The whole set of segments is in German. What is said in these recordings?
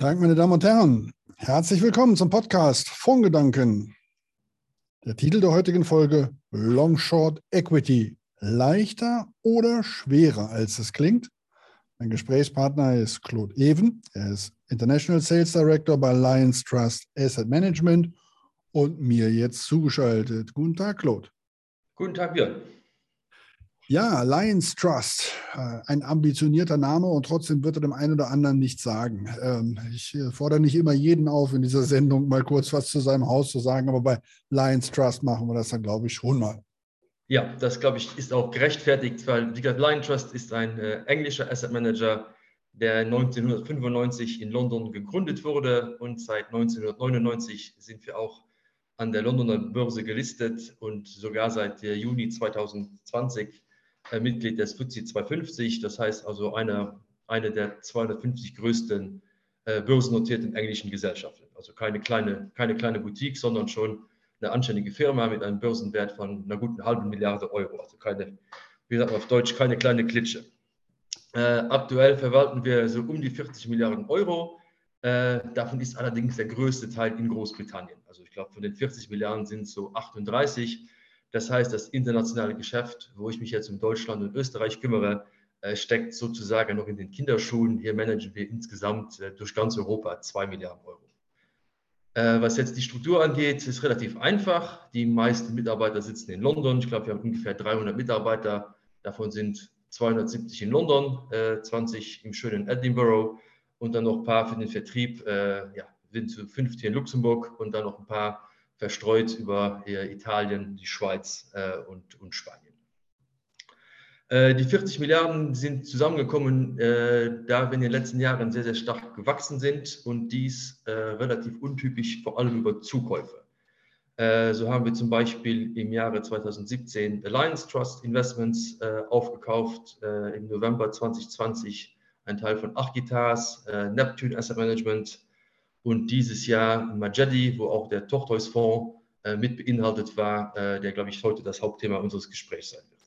Dank, meine Damen und Herren. Herzlich willkommen zum Podcast Fondgedanken. Der Titel der heutigen Folge Long Short Equity. Leichter oder schwerer, als es klingt? Mein Gesprächspartner ist Claude Even. Er ist International Sales Director bei Lions Trust Asset Management und mir jetzt zugeschaltet. Guten Tag, Claude. Guten Tag, Björn. Ja, Lions Trust, äh, ein ambitionierter Name und trotzdem wird er dem einen oder anderen nichts sagen. Ähm, ich äh, fordere nicht immer jeden auf, in dieser Sendung mal kurz was zu seinem Haus zu sagen, aber bei Lions Trust machen wir das dann, glaube ich, schon mal. Ja, das, glaube ich, ist auch gerechtfertigt, weil wie gesagt, Lion Trust ist ein äh, englischer Asset Manager, der 1995 in London gegründet wurde und seit 1999 sind wir auch an der Londoner Börse gelistet und sogar seit Juni 2020 äh, Mitglied des FTSE 250, das heißt also eine, eine der 250 größten äh, börsennotierten englischen Gesellschaften. Also keine kleine, keine kleine Boutique, sondern schon eine anständige Firma mit einem Börsenwert von einer guten halben Milliarde Euro. Also keine, wie sagt man auf Deutsch, keine kleine Klitsche. Äh, aktuell verwalten wir so um die 40 Milliarden Euro. Äh, davon ist allerdings der größte Teil in Großbritannien. Also ich glaube, von den 40 Milliarden sind so 38 das heißt, das internationale Geschäft, wo ich mich jetzt um Deutschland und Österreich kümmere, äh, steckt sozusagen noch in den Kinderschuhen. Hier managen wir insgesamt äh, durch ganz Europa zwei Milliarden Euro. Äh, was jetzt die Struktur angeht, ist relativ einfach. Die meisten Mitarbeiter sitzen in London. Ich glaube, wir haben ungefähr 300 Mitarbeiter. Davon sind 270 in London, 20 im schönen Edinburgh und dann noch ein paar für den Vertrieb. Ja, sind 50 in Luxemburg und dann noch ein paar verstreut über Italien, die Schweiz äh, und, und Spanien. Äh, die 40 Milliarden sind zusammengekommen, äh, da wir in den letzten Jahren sehr, sehr stark gewachsen sind und dies relativ untypisch, vor allem über Zukäufe. So haben wir zum Beispiel im Jahre 2017 Alliance Trust Investments aufgekauft, im November 2020 ein Teil von Architas, Neptune Asset Management, und dieses Jahr Majedi, wo auch der Tortoise-Fonds äh, mit beinhaltet war, äh, der, glaube ich, heute das Hauptthema unseres Gesprächs sein wird.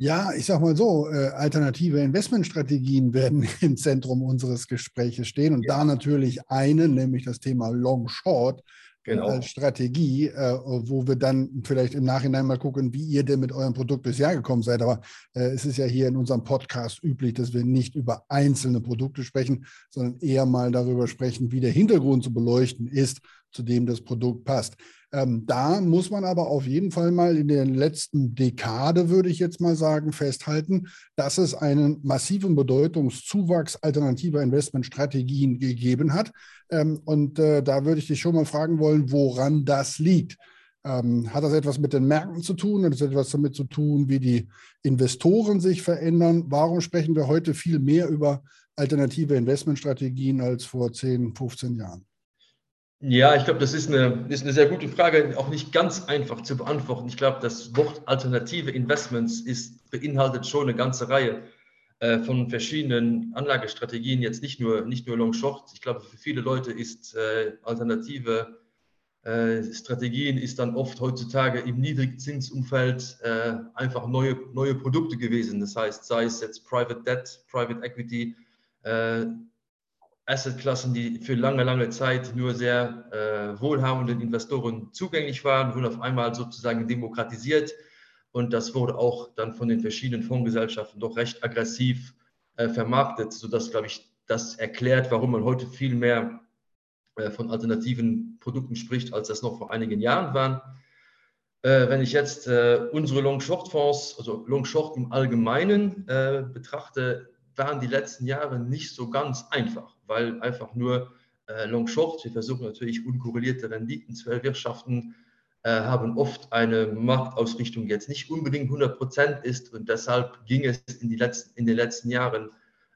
Ja, ich sage mal so, äh, alternative Investmentstrategien werden im Zentrum unseres Gesprächs stehen und ja. da natürlich eine, nämlich das Thema Long Short, genau. als Strategie, äh, wo wir dann vielleicht im Nachhinein mal gucken, wie ihr denn mit eurem Produkt Jahr gekommen seid. Aber äh, es ist ja hier in unserem Podcast üblich, dass wir nicht über einzelne Produkte sprechen, sondern eher mal darüber sprechen, wie der Hintergrund zu beleuchten ist, zu dem das Produkt passt. Ähm, da muss man aber auf jeden Fall mal in der letzten Dekade, würde ich jetzt mal sagen, festhalten, dass es einen massiven Bedeutungszuwachs alternativer Investmentstrategien gegeben hat. Ähm, und äh, da würde ich dich schon mal fragen wollen, woran das liegt. Ähm, hat das etwas mit den Märkten zu tun? Hat das etwas damit zu tun, wie die Investoren sich verändern? Warum sprechen wir heute viel mehr über alternative Investmentstrategien als vor 10, 15 Jahren? Ja, ich glaube, das ist eine, ist eine sehr gute Frage, auch nicht ganz einfach zu beantworten. Ich glaube, das Wort alternative Investments ist, beinhaltet schon eine ganze Reihe äh, von verschiedenen Anlagestrategien, jetzt nicht nur, nicht nur Long Short. Ich glaube, für viele Leute ist äh, alternative äh, Strategien ist dann oft heutzutage im Niedrigzinsumfeld äh, einfach neue, neue Produkte gewesen. Das heißt, sei es jetzt Private Debt, Private Equity, äh, Assetklassen, die für lange, lange Zeit nur sehr äh, wohlhabenden Investoren zugänglich waren, wurden auf einmal sozusagen demokratisiert. Und das wurde auch dann von den verschiedenen Fondsgesellschaften doch recht aggressiv äh, vermarktet, sodass, glaube ich, das erklärt, warum man heute viel mehr äh, von alternativen Produkten spricht, als das noch vor einigen Jahren waren. Äh, wenn ich jetzt äh, unsere Long-Short-Fonds, also Long-Short im Allgemeinen äh, betrachte, waren die letzten Jahre nicht so ganz einfach, weil einfach nur äh, Long Short, wir versuchen natürlich unkorrelierte Renditen zu erwirtschaften, äh, haben oft eine Marktausrichtung jetzt nicht unbedingt 100 Prozent ist. Und deshalb ging es in, die letzten, in den letzten Jahren,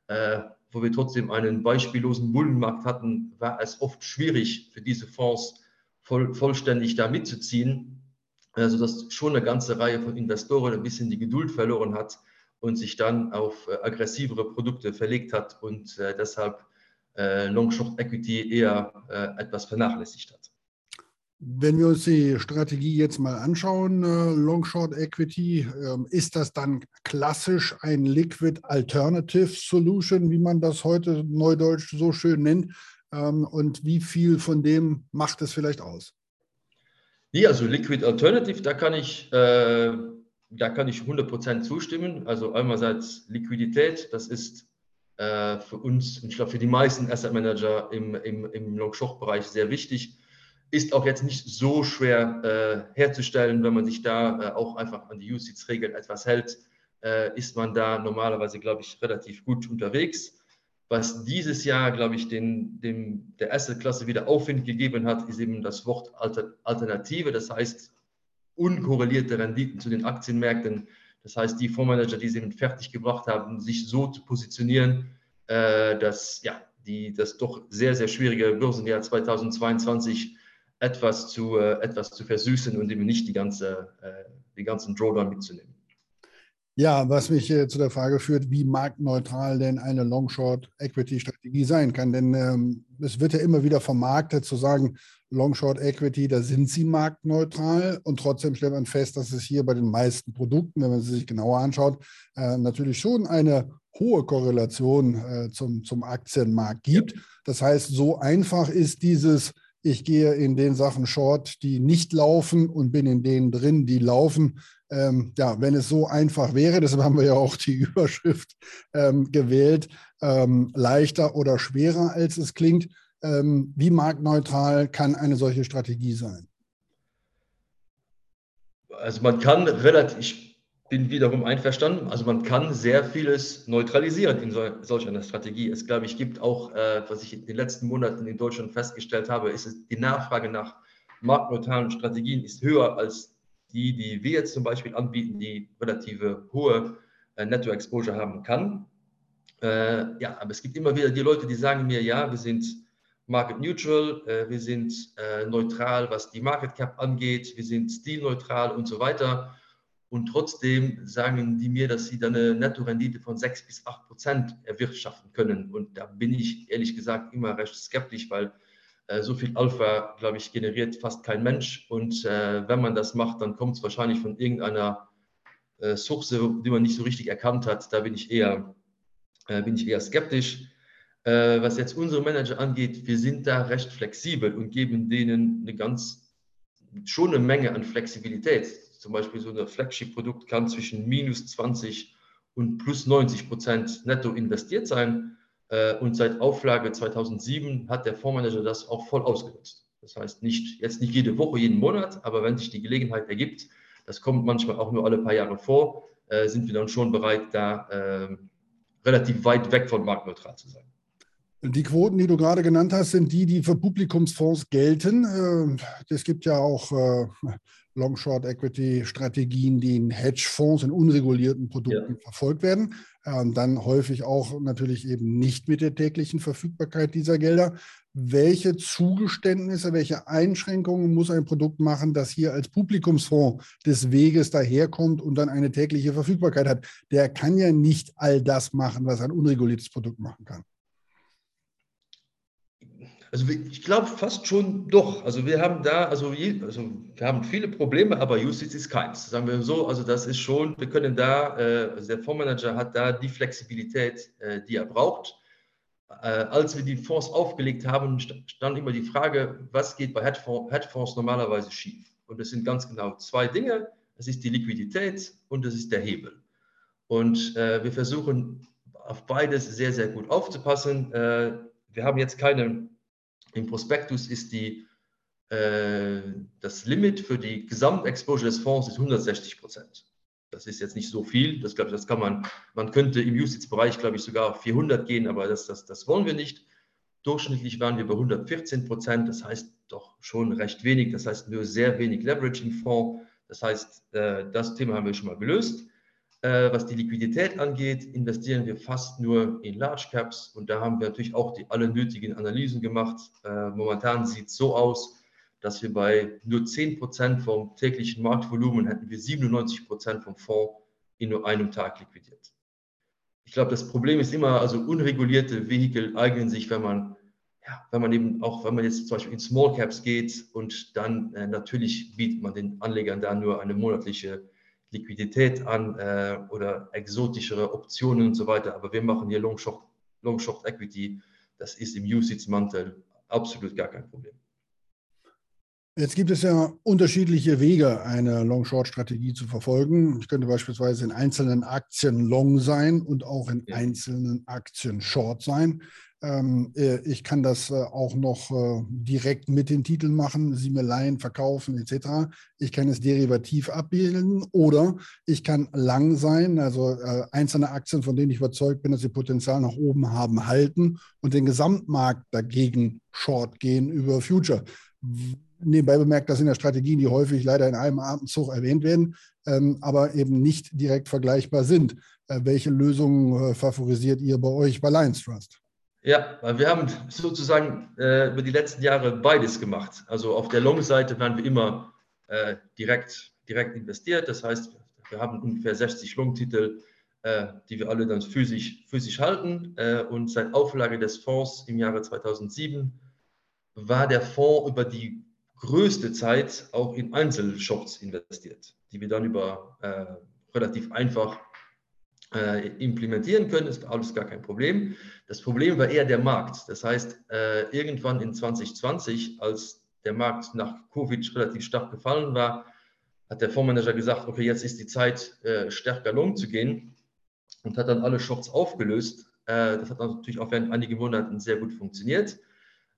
äh, wo wir trotzdem einen beispiellosen Bullenmarkt hatten, war es oft schwierig für diese Fonds voll, vollständig da mitzuziehen, also dass schon eine ganze Reihe von Investoren ein bisschen die Geduld verloren hat, und sich dann auf äh, aggressivere Produkte verlegt hat und äh, deshalb äh, Long Short Equity eher etwas vernachlässigt hat. Wenn wir uns die Strategie jetzt mal anschauen, äh, Long Short Equity, ähm, ist das dann klassisch ein Liquid Alternative Solution, wie man das heute neudeutsch so schön nennt? Ähm, und wie viel von dem macht es vielleicht aus? Ja, also Liquid Alternative, da kann ich, da kann ich 100% zustimmen. Also einerseits Liquidität, das ist äh, für uns, und ich glaube für die meisten Asset Manager im, im, im Long-Short-Bereich sehr wichtig ist auch jetzt nicht so schwer äh, herzustellen, wenn man sich da äh, auch einfach an die USITS-Regeln etwas hält, äh, ist man da normalerweise, glaube ich, relativ gut unterwegs. Was dieses Jahr, glaube ich, den, dem, der Asset-Klasse wieder Aufwind gegeben hat, ist eben das Wort Alter, Alternative, das heißt unkorrelierte Renditen zu den Aktienmärkten. Das heißt, die Fondsmanager, die sie fertig gebracht haben, sich so zu positionieren, äh, dass ja, die, das doch sehr, sehr schwierige Börsenjahr 2022 etwas zu, äh, etwas zu versüßen und eben nicht die, ganze, äh, die ganzen Drawdown mitzunehmen. Ja, was mich äh, zu der Frage führt, wie marktneutral denn eine Long-Short-Equity-Strategie sein kann. Denn ähm, es wird ja immer wieder vermarktet zu sagen, Long-Short-Equity, da sind sie marktneutral und trotzdem stellt man fest, dass es hier bei den meisten Produkten, wenn man sie sich genauer anschaut, äh, natürlich schon eine hohe Korrelation äh, zum, zum Aktienmarkt gibt. Das heißt, so einfach ist dieses ich gehe in den Sachen short, die nicht laufen und bin in denen drin, die laufen. Ähm, ja, wenn es so einfach wäre, deshalb haben wir ja auch die Überschrift ähm, gewählt, ähm, leichter oder schwerer als es klingt. Ähm, wie marktneutral kann eine solche Strategie sein? Also man kann relativ, bin wiederum einverstanden. Also man kann sehr vieles neutralisieren in so, solch einer Strategie. Es, glaube ich, gibt auch, äh, was ich in den letzten Monaten in Deutschland festgestellt habe, ist die Nachfrage nach marktneutralen Strategien ist höher als die, die wir jetzt zum Beispiel anbieten, die relative hohe äh, Netto-Exposure haben kann. Äh, ja, aber es gibt immer wieder die Leute, die sagen mir, ja, wir sind market neutral, äh, wir sind äh, neutral, was die Market Cap angeht, wir sind stilneutral und so weiter. Und trotzdem sagen die mir, dass sie dann eine Nettorendite von 6 bis 8 Prozent erwirtschaften können. Und da bin ich ehrlich gesagt immer recht skeptisch, weil so viel Alpha, glaube ich, generiert fast kein Mensch. Und äh, wenn man das macht, dann kommt es wahrscheinlich von irgendeiner äh, Source, die man nicht so richtig erkannt hat. Da bin ich eher, äh, bin ich eher skeptisch. Äh, was jetzt unsere Manager angeht, wir sind da recht flexibel und geben denen eine ganz, schon eine Menge an Flexibilität zum Beispiel so ein Flagship-Produkt kann zwischen minus 20 und plus 90 Prozent netto investiert sein. Äh, und seit Auflage 2007 hat der Fondsmanager das auch voll ausgenutzt. Das heißt, nicht, jetzt nicht jede Woche, jeden Monat, aber wenn sich die Gelegenheit ergibt, das kommt manchmal auch nur alle paar Jahre vor, äh, sind wir dann schon bereit, da äh, relativ weit weg von marktneutral zu sein. Die Quoten, die du gerade genannt hast, sind die, die für Publikumsfonds gelten. Es gibt ja auch Long-Short-Equity-Strategien, die in Hedgefonds, in unregulierten Produkten ja. verfolgt werden. Ähm, dann häufig auch natürlich eben nicht mit der täglichen Verfügbarkeit dieser Gelder. Welche Zugeständnisse, welche Einschränkungen muss ein Produkt machen, das hier als Publikumsfonds des Weges daherkommt und dann eine tägliche Verfügbarkeit hat? Der kann ja nicht all das machen, was ein unreguliertes Produkt machen kann. Also ich glaube fast schon doch. Also wir haben da, also, je, also wir haben viele Probleme, aber Justiz ist keins. Sagen wir so, also das ist schon, wir können da, äh, also der Fondsmanager hat da die Flexibilität, äh, die er braucht. Äh, als wir die Fonds aufgelegt haben, stand immer die Frage, was geht bei Hedgefonds, Hedgefonds normalerweise schief? Und das sind ganz genau zwei Dinge. Das ist die Liquidität und das ist der Hebel. Und äh, wir versuchen auf beides sehr, sehr gut aufzupassen. Äh, wir haben jetzt keine im Prospektus ist die, äh, das Limit für die Gesamtexposure des Fonds ist 160 Prozent. Das ist jetzt nicht so viel. Das, glaube ich, das kann man, man könnte im Usage-Bereich, glaube ich, sogar auf 400 gehen, aber das, das, das wollen wir nicht. Durchschnittlich waren wir bei 114 Prozent, das heißt doch schon recht wenig, das heißt nur sehr wenig Leverage im Fonds. Das heißt, äh, das Thema haben wir schon mal gelöst. Äh, was die Liquidität angeht, investieren wir fast nur in Large Caps und da haben wir natürlich auch die alle nötigen Analysen gemacht. Äh, momentan sieht es so aus, dass wir bei nur 10% vom täglichen Marktvolumen hätten wir 97% vom Fonds in nur einem Tag liquidiert. Ich glaube, das Problem ist immer, also unregulierte Vehikel eignen sich, wenn man ja, wenn man eben auch, wenn man jetzt zum Beispiel in Small Caps geht und dann äh, natürlich bietet man den Anlegern da nur eine monatliche Liquidität an äh, oder exotischere Optionen und so weiter. Aber wir machen hier Long Short, Long Short Equity. Das ist im USITS-Mantel absolut gar kein Problem. Jetzt gibt es ja unterschiedliche Wege, eine Long-Short-Strategie zu verfolgen. Ich könnte beispielsweise in einzelnen Aktien Long sein und auch in ja. einzelnen Aktien Short sein. Ähm, äh, ich kann das äh, auch noch äh, direkt mit den Titeln machen, sie mir leihen, verkaufen etc. Ich kann es derivativ abbilden oder ich kann lang sein, also einzelne Aktien, von denen ich überzeugt bin, dass sie Potenzial nach oben haben, halten und den Gesamtmarkt dagegen short gehen über Future. Nebenbei bemerkt, das sind ja Strategien, die häufig leider in einem Atemzug erwähnt werden, ähm, aber eben nicht direkt vergleichbar sind. Welche Lösungen favorisiert ihr bei euch bei Lions Trust? Ja, wir haben sozusagen äh, über die letzten Jahre beides gemacht. Also auf der Long-Seite waren wir immer äh, direkt, direkt investiert. Das heißt, wir haben ungefähr 60 Long-Titel, äh, die wir alle dann physisch, physisch halten. Äh, und seit Auflage des Fonds im Jahre 2007 war der Fonds über die größte Zeit auch in Einzelshops investiert, die wir dann über äh, relativ einfach äh, implementieren können, ist alles gar kein Problem. Das Problem war eher der Markt. Das heißt, äh, irgendwann in 2020, als der Markt nach Covid relativ stark gefallen war, hat der Fondsmanager gesagt, okay, jetzt ist die Zeit, äh, stärker long zu gehen und hat dann alle Shorts aufgelöst. Äh, das hat natürlich auch während einigen Monaten sehr gut funktioniert.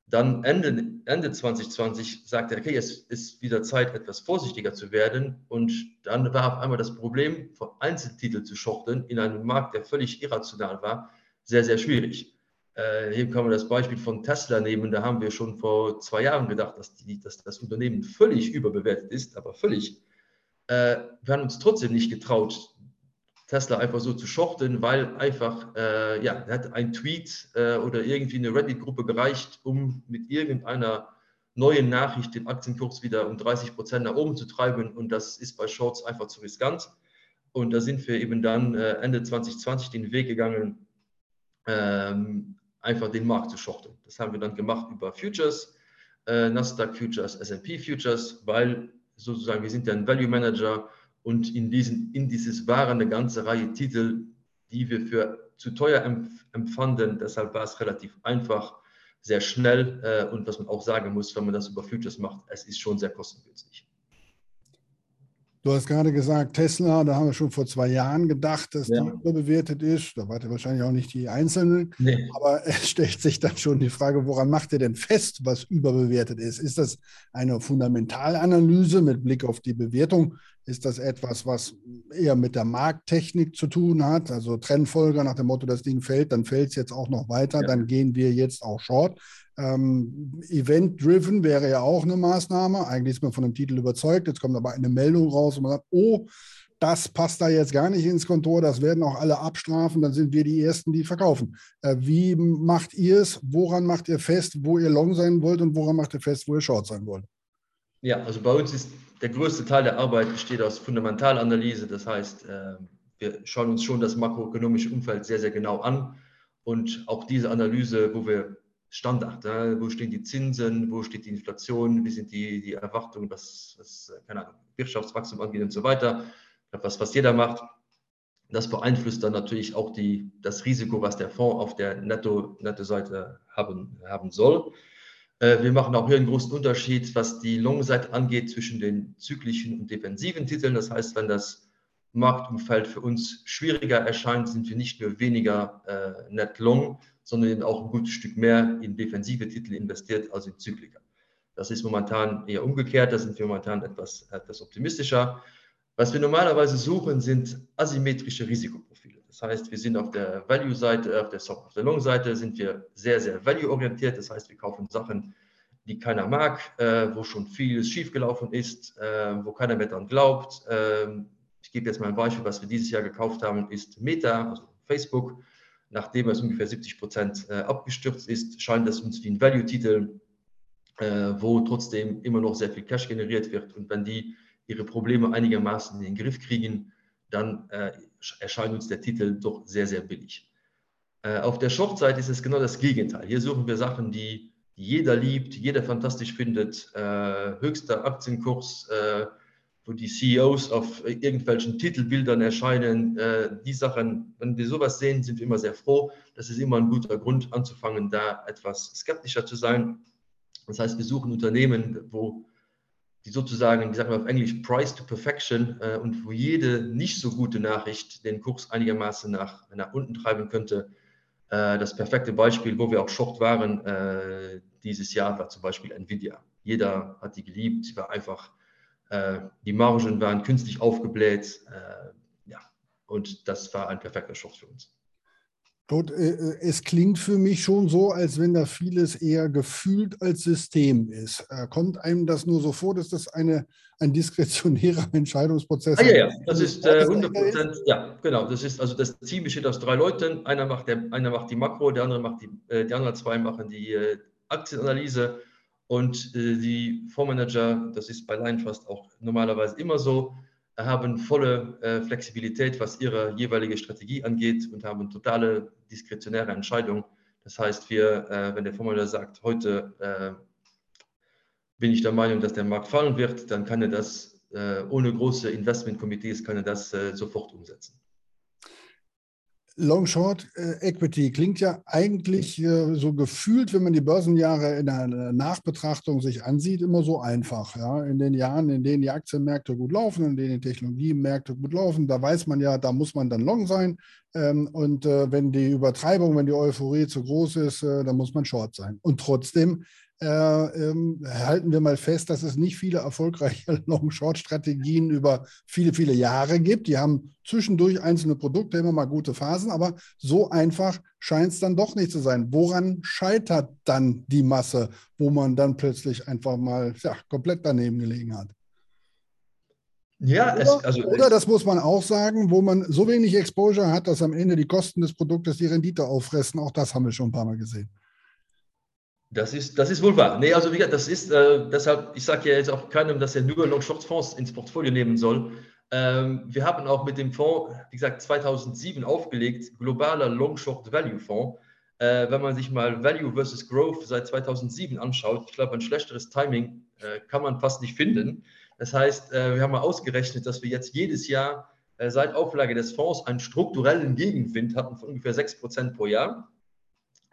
Dann Ende, Ende 2020 sagte er, okay, es ist wieder Zeit, etwas vorsichtiger zu werden. Und dann war auf einmal das Problem, von Einzeltitel zu shorten in einem Markt, der völlig irrational war, sehr, sehr schwierig. Äh, hier kann man das Beispiel von Tesla nehmen. Da haben wir schon vor zwei Jahren gedacht, dass, die, dass das Unternehmen völlig überbewertet ist, aber völlig. Äh, wir haben uns trotzdem nicht getraut, Tesla einfach so zu shorten, weil einfach, äh, ja, hat ein Tweet äh, oder irgendwie eine Reddit-Gruppe gereicht, um mit irgendeiner neuen Nachricht den Aktienkurs wieder um 30 Prozent nach oben zu treiben. Und das ist bei Shorts einfach zu riskant. Und da sind wir eben dann äh, Ende 2020 den Weg gegangen, ähm, einfach den Markt zu shorten. Das haben wir dann gemacht über Futures, äh, Nasdaq Futures, S&P Futures, weil sozusagen wir sind ja ein Value Manager und in diesen Indices waren eine ganze Reihe Titel, die wir für zu teuer empfanden. Deshalb war es relativ einfach, sehr schnell äh, und was man auch sagen muss, wenn man das über Futures macht, es ist schon sehr kostengünstig. Du hast gerade gesagt, Tesla, da haben wir schon vor zwei Jahren gedacht, dass ja. die überbewertet ist. Da wart ihr wahrscheinlich auch nicht die Einzelnen. Nee. Aber es stellt sich dann schon die Frage, woran macht ihr denn fest, was überbewertet ist? Ist das eine Fundamentalanalyse mit Blick auf die Bewertung? Ist das etwas, was eher mit der Markttechnik zu tun hat? Also Trendfolger nach dem Motto, das Ding fällt, dann fällt es jetzt auch noch weiter, ja. dann gehen wir jetzt auch short. Ähm, Event-driven wäre ja auch eine Maßnahme. Eigentlich ist man von dem Titel überzeugt. Jetzt kommt aber eine Meldung raus und man sagt, oh, das passt da jetzt gar nicht ins Kontor, das werden auch alle abstrafen, dann sind wir die Ersten, die verkaufen. Äh, wie macht ihr es? Woran macht ihr fest, wo ihr long sein wollt und woran macht ihr fest, wo ihr short sein wollt? Ja, also bei uns ist der größte Teil der Arbeit besteht aus Fundamentalanalyse. Das heißt, äh, wir schauen uns schon das makroökonomische Umfeld sehr, sehr genau an. Und auch diese Analyse, wo wir Standard. Wo stehen die Zinsen, wo steht die Inflation, wie sind die, die Erwartungen, was, was keine Ahnung, Wirtschaftswachstum angeht und so weiter. Was, was jeder macht. Das beeinflusst dann natürlich auch die, das Risiko, was der Fonds auf der Netto-Seite Netto haben, haben soll. Äh, wir machen auch hier einen großen Unterschied, was die Long-Seite angeht, zwischen den zyklischen und defensiven Titeln. Das heißt, wenn das Marktumfeld für uns schwieriger erscheint, sind wir nicht nur weniger äh, net long, sondern eben auch ein gutes Stück mehr in defensive Titel investiert als in Zykliker. Das ist momentan eher umgekehrt, da sind wir momentan etwas, etwas optimistischer. Was wir normalerweise suchen, sind asymmetrische Risikoprofile. Das heißt, wir sind auf der Value-Seite, auf der, auf der Long-Seite sind wir sehr, sehr value-orientiert. Das heißt, wir kaufen Sachen, die keiner mag, äh, wo schon vieles schiefgelaufen ist, äh, wo keiner mehr dran glaubt. Äh, ich gebe jetzt mal ein Beispiel, was wir dieses Jahr gekauft haben, ist Meta, also Facebook nachdem es ungefähr 70 Prozent äh, abgestürzt ist, scheint es uns wie ein Value-Titel, äh, wo trotzdem immer noch sehr viel Cash generiert wird. Und wenn die ihre Probleme einigermaßen in den Griff kriegen, dann äh, erscheint uns der Titel doch sehr, sehr billig. Äh, auf der Short-Seite ist es genau das Gegenteil. Hier suchen wir Sachen, die jeder liebt, jeder fantastisch findet, äh, höchster Aktienkurs, äh, wo die CEOs auf irgendwelchen Titelbildern erscheinen. Äh, die Sachen, wenn wir sowas sehen, sind wir immer sehr froh. Das ist immer ein guter Grund anzufangen, da etwas skeptischer zu sein. Das heißt, wir suchen Unternehmen, wo die sozusagen, wie sagen wir auf Englisch, Price to Perfection äh, und wo jede nicht so gute Nachricht den Kurs einigermaßen nach, nach unten treiben könnte. Äh, das perfekte Beispiel, wo wir auch Short waren äh, dieses Jahr, war zum Beispiel Nvidia. Jeder hat die geliebt, sie war einfach äh, die Margen waren künstlich aufgebläht. Äh, ja, und das war ein perfekter Short für uns. Gut, äh, es klingt für mich schon so, als wenn da vieles eher gefühlt als System ist. Kommt einem das nur so vor, dass das eine, ein diskretionärer Entscheidungsprozess ist? Ah, ja, ja, das ist äh, 100 Prozent. Ja, genau. Das ist also das Team besteht aus drei Leuten. Einer macht, der, einer macht die Makro, der andere macht die, äh, die anderen zwei machen die äh, Aktienanalyse und äh, die Fondsmanager, das ist bei Liontrust auch normalerweise immer so, haben volle äh, Flexibilität, was ihre jeweilige Strategie angeht und haben totale diskretionäre Entscheidung. Das heißt, wir, äh, wenn der Fondsmanager sagt, heute äh, bin ich der Meinung, dass der Markt fallen wird, dann kann er das äh, ohne große Investmentkomitees kann er das äh, sofort umsetzen. Long Short äh, Equity klingt ja eigentlich äh, so gefühlt, wenn man die Börsenjahre in der Nachbetrachtung sich ansieht, immer so einfach. Ja? In den Jahren, in denen die Aktienmärkte gut laufen, in denen die Technologiemärkte gut laufen, da weiß man ja, da muss man dann Long sein. Ähm, und äh, wenn die Übertreibung, wenn die Euphorie zu groß ist, dann muss man Short sein. Und trotzdem äh, ähm, halten wir mal fest, dass es nicht viele erfolgreiche Long-Short-Strategien über viele, viele Jahre gibt. Die haben zwischendurch einzelne Produkte immer mal gute Phasen, aber so einfach scheint es dann doch nicht zu sein. Woran scheitert dann die Masse, wo man dann plötzlich einfach mal ja, komplett daneben gelegen hat? Ja, oder, es, also oder das muss man auch sagen, wo man so wenig Exposure hat, dass am Ende die Kosten des Produktes die Rendite auffressen. Auch das haben wir schon ein paar Mal gesehen. Das ist, das ist wohl wahr. Nee, also wie gesagt, das ist äh, deshalb, ich sage ja jetzt auch keinem, dass er nur Long-Short-Fonds ins Portfolio nehmen soll. Ähm, wir haben auch mit dem Fonds, wie gesagt, 2007 aufgelegt, globaler Long-Short-Value-Fonds. Äh, wenn man sich mal Value versus Growth seit 2007 anschaut, ich glaube, ein schlechteres Timing äh, kann man fast nicht finden. Das heißt, äh, wir haben mal ausgerechnet, dass wir jetzt jedes Jahr äh, seit Auflage des Fonds einen strukturellen Gegenwind hatten von ungefähr 6% pro Jahr.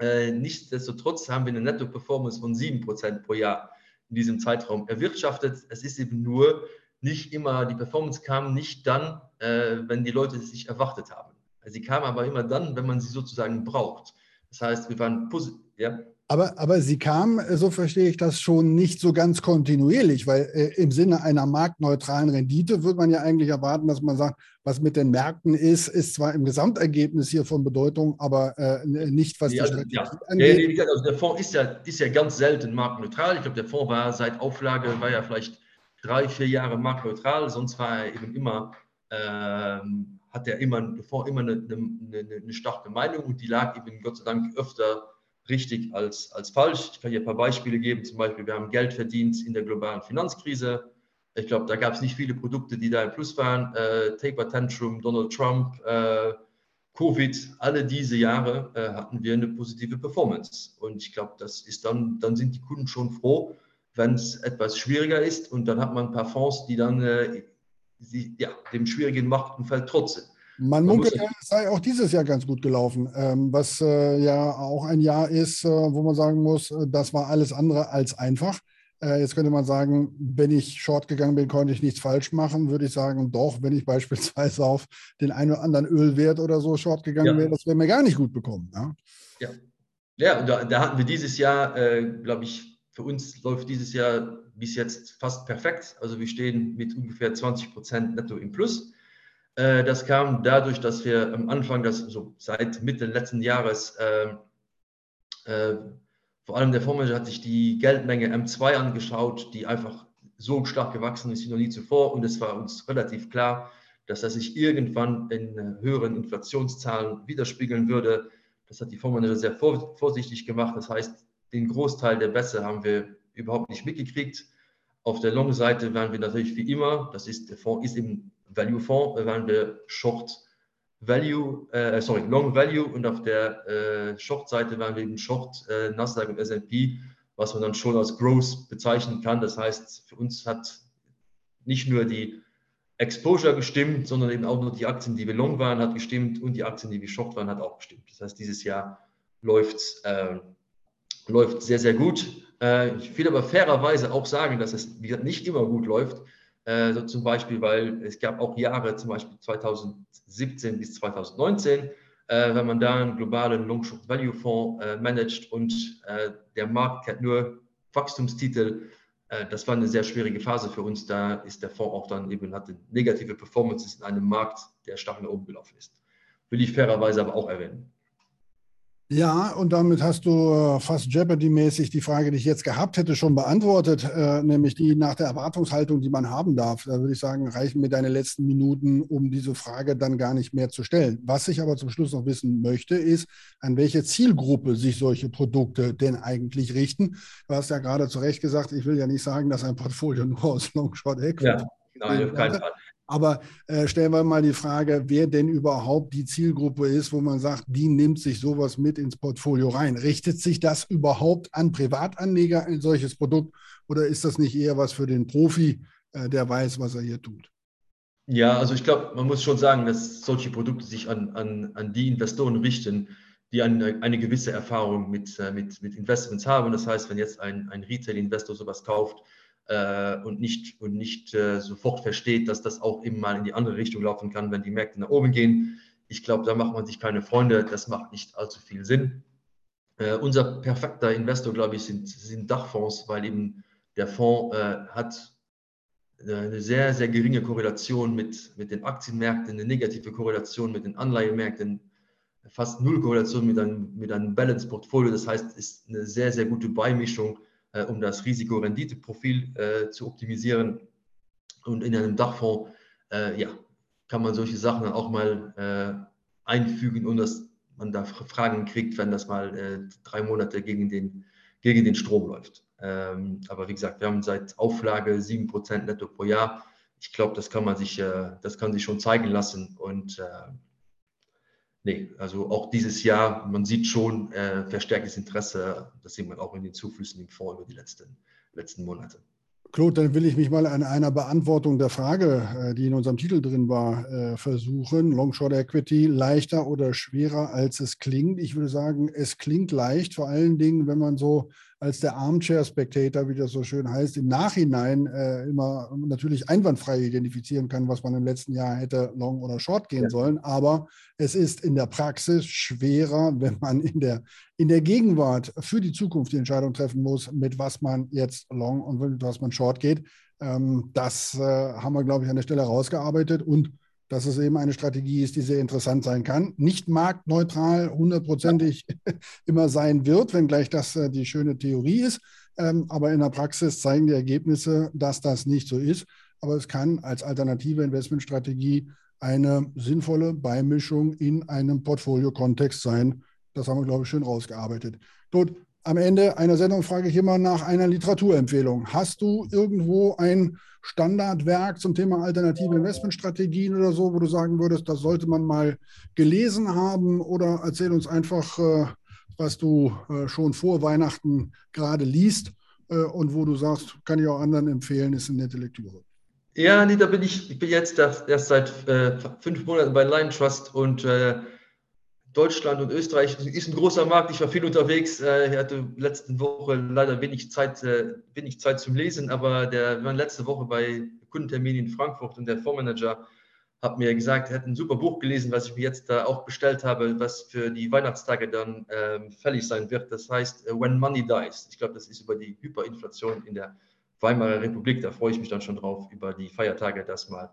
Äh, nichtsdestotrotz haben wir eine Netto-Performance von 7% pro Jahr in diesem Zeitraum erwirtschaftet. Es ist eben nur nicht immer, die Performance kam nicht dann, äh, wenn die Leute es sich erwartet haben. Sie kam aber immer dann, wenn man sie sozusagen braucht. Das heißt, wir waren positiv. Ja. Aber, aber sie kam, äh, so verstehe ich das schon, nicht so ganz kontinuierlich, weil äh, im Sinne einer marktneutralen Rendite würde man ja eigentlich erwarten, dass man sagt, was mit den Märkten ist, ist zwar im Gesamtergebnis hier von Bedeutung, aber äh, nicht, was ja, die Strategie ja. angeht. Ja, also der Fonds ist ja, ist ja ganz selten marktneutral. Ich glaube, der Fonds war seit Auflage, war ja vielleicht drei, vier Jahre marktneutral, sonst war er eben immer, ähm, hat er immer, der Fonds immer eine, eine, eine starke Meinung und die lag eben Gott sei Dank öfter richtig als, als falsch. Ich kann hier ein paar Beispiele geben. Zum Beispiel, wir haben Geld verdient in der globalen Finanzkrise. Ich glaube, da gab es nicht viele Produkte, die da im Plus waren. Äh, Taper Tantrum, Donald Trump, äh, Covid, alle diese Jahre äh, hatten wir eine positive Performance. Und ich glaube, das ist dann, dann sind die Kunden schon froh, wenn es etwas schwieriger ist. Und dann hat man ein paar Fonds, die dann äh, die, ja, dem schwierigen Marktumfeld trotzen. Man munkelt es sei auch dieses Jahr ganz gut gelaufen, ähm, was äh, ja auch ein Jahr ist, äh, wo man sagen muss, äh, das war alles andere als einfach. Äh, jetzt könnte man sagen, wenn ich short gegangen bin, konnte ich nichts falsch machen. Würde ich sagen, doch, wenn ich beispielsweise auf den einen oder anderen Ölwert oder so short gegangen ja. wäre, das wäre mir gar nicht gut bekommen. Ja, ja. ja und da, da hatten wir dieses Jahr, glaube ich, für uns läuft dieses Jahr bis jetzt fast perfekt. Also wir stehen mit ungefähr 20 Prozent netto im Plus. Äh, das kam dadurch, dass wir am Anfang, das so seit Mitte letzten Jahres, äh, äh, vor allem der Fondsmanager hat sich die Geldmenge M2 angeschaut, die einfach so stark gewachsen ist wie noch nie zuvor. Und es war uns relativ klar, dass das sich irgendwann in äh, höheren Inflationszahlen widerspiegeln würde. Das hat die Fondsmanager sehr vorsichtig gemacht. Das heißt, den Großteil der Bässe haben wir überhaupt nicht mitgekriegt. Auf der Long-Seite waren wir natürlich wie immer, das ist, der Fonds ist eben Value-Fonds waren wir Short Value, äh, Long Value und auf der äh, Short-Seite waren wir eben Short äh, Nasdaq und S&P, was man dann schon als Growth bezeichnen kann. Das heißt, für uns hat nicht nur die Exposure gestimmt, sondern eben auch nur die Aktien, die wir long waren, hat gestimmt und die Aktien, die wir short waren, hat auch gestimmt. Das heißt, dieses Jahr läuft äh, läuft sehr, sehr gut. Äh, ich will aber fairerweise auch sagen, dass es nicht immer gut läuft. Äh, so zum Beispiel, weil es gab auch Jahre, zum Beispiel 2017 bis 2019, äh, wenn man da einen globalen Long Short Value Fonds äh, managt und äh, der Markt hat nur Wachstumstitel, äh, das war eine sehr schwierige Phase für uns. Da ist der Fonds auch dann eben hatte negative Performances in einem Markt, der stark nach oben gelaufen ist. Will ich fairerweise aber auch erwähnen. Ja, und damit hast du äh, fast Jeopardy-mäßig die Frage, die ich jetzt gehabt hätte, schon beantwortet, äh, nämlich die nach der Erwartungshaltung, die man haben darf. Da würde ich sagen, reichen mir deine letzten Minuten, um diese Frage dann gar nicht mehr zu stellen. Was ich aber zum Schluss noch wissen möchte, ist, an welche Zielgruppe sich solche Produkte denn eigentlich richten. Du hast ja gerade zu Recht gesagt, ich will ja nicht sagen, dass ein Portfolio nur aus Long Short Equity. Ja, nein, auf keinen Fall. Aber äh, stellen wir mal die Frage, wer denn überhaupt die Zielgruppe ist, wo man sagt, die nimmt sich sowas mit ins Portfolio rein. Richtet sich das überhaupt an Privatanleger, ein solches Produkt, oder ist das nicht eher was für den Profi, äh, der weiß, was er hier tut? Ja, also ich glaube, man muss schon sagen, dass solche Produkte sich an, an, an die Investoren richten, die eine, eine gewisse Erfahrung mit, äh, mit, mit Investments haben. Das heißt, wenn jetzt ein, ein Retail-Investor sowas kauft, äh, und nicht, und nicht äh, sofort versteht, dass das auch eben mal in die andere Richtung laufen kann, wenn die Märkte nach oben gehen. Ich glaube, da macht man sich keine Freunde, das macht nicht allzu viel Sinn. Äh, unser perfekter Investor, glaube ich, sind, sind Dachfonds, weil eben der Fonds äh, hat eine sehr, sehr geringe Korrelation mit, mit den Aktienmärkten, eine negative Korrelation mit den Anleihemärkten, fast null Korrelation mit einem, mit einem Balance-Portfolio. Das heißt, ist eine sehr, sehr gute Beimischung äh, um das Risiko-Rendite-Profil äh, zu optimisieren. Und in einem Dachfonds äh, ja, kann man solche Sachen auch mal äh, einfügen, und dass man da Fragen kriegt, wenn das mal äh, drei Monate gegen den, gegen den Strom läuft. Ähm, aber wie gesagt, wir haben seit Auflage 7% netto pro Jahr. Ich glaube, das kann man sich, das kann sich schon zeigen lassen. Und nee, also auch dieses Jahr, man sieht schon äh, verstärktes Interesse, das sieht man auch in den Zuflüssen im Fonds über die letzten, letzten Monate. Claude, dann will ich mich mal an einer Beantwortung der Frage, äh, die in unserem Titel drin war, äh, versuchen. Long Short Equity leichter oder schwerer, als es klingt? Ich würde sagen, es klingt leicht, vor allen Dingen, wenn man so als der Armchair Spectator, wie das so schön heißt, im Nachhinein äh, immer natürlich einwandfrei identifizieren kann, was man im letzten Jahr hätte long oder short gehen ja. sollen. Aber es ist in der Praxis schwerer, wenn man in der, in der Gegenwart für die Zukunft die Entscheidung treffen muss, mit was man jetzt long und mit was man short geht. Ähm, das äh, haben wir, glaube ich, an der Stelle rausgearbeitet und dass es eben eine Strategie ist, die sehr interessant sein kann. Nicht marktneutral, hundertprozentig immer sein wird, wenngleich das äh, die schöne Theorie ist. Ähm, aber in der Praxis zeigen die Ergebnisse, dass das nicht so ist. Aber es kann als alternative Investmentstrategie eine sinnvolle Beimischung in einem Portfolio-Kontext sein. Das haben wir, glaube ich, schön rausgearbeitet. Gut, am Ende einer Sendung frage ich immer nach einer Literaturempfehlung. Hast du irgendwo ein Standardwerk zum Thema alternative Investmentstrategien oder so, wo du sagen würdest, das sollte man mal gelesen haben? Oder erzähl uns einfach, äh, was du äh, schon vor Weihnachten gerade liest äh, und wo du sagst, kann ich auch anderen empfehlen, ist eine nette Lektüre. Ja, nee, da bin ich, ich bin jetzt erst seit fünf Monaten bei Lion Trust und Deutschland und Österreich ist ein großer Markt. Ich war viel unterwegs. Äh, ich hatte letzte Woche leider wenig Zeit, äh, wenig Zeit zum Lesen, aber der, wir waren letzte Woche bei Kundentermin in Frankfurt und der Fondsmanager hat mir gesagt, er hat ein super Buch gelesen, was ich mir jetzt da auch bestellt habe, was für die Weihnachtstage dann ähm, fällig sein wird. Das heißt äh, When Money Dies. Ich glaube, das ist über die Hyperinflation in der Weimarer Republik. Da freue ich mich dann schon drauf, über die Feiertage das mal,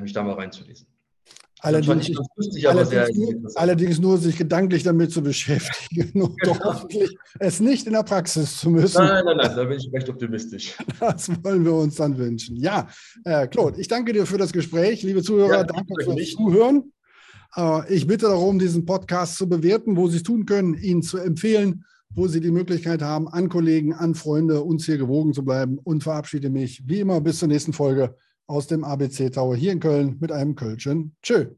mich da mal reinzulesen. Allerdings, lustig, allerdings, nur, allerdings, nur, sich gedanklich damit zu beschäftigen und doch hoffentlich es nicht in der Praxis zu müssen. Nein, nein, nein, da bin ich recht optimistisch. Das wollen wir uns dann wünschen. Ja, äh, Claude, ich danke dir für das Gespräch. Liebe Zuhörer, ja, danke fürs nicht. Zuhören. Äh, ich bitte darum, diesen Podcast zu bewerten, wo Sie es tun können, ihn zu empfehlen, wo Sie die Möglichkeit haben, an Kollegen, an Freunde uns hier gewogen zu bleiben und verabschiede mich wie immer bis zur nächsten Folge aus dem ABC Tower hier in Köln mit einem Kölschen. Tschö.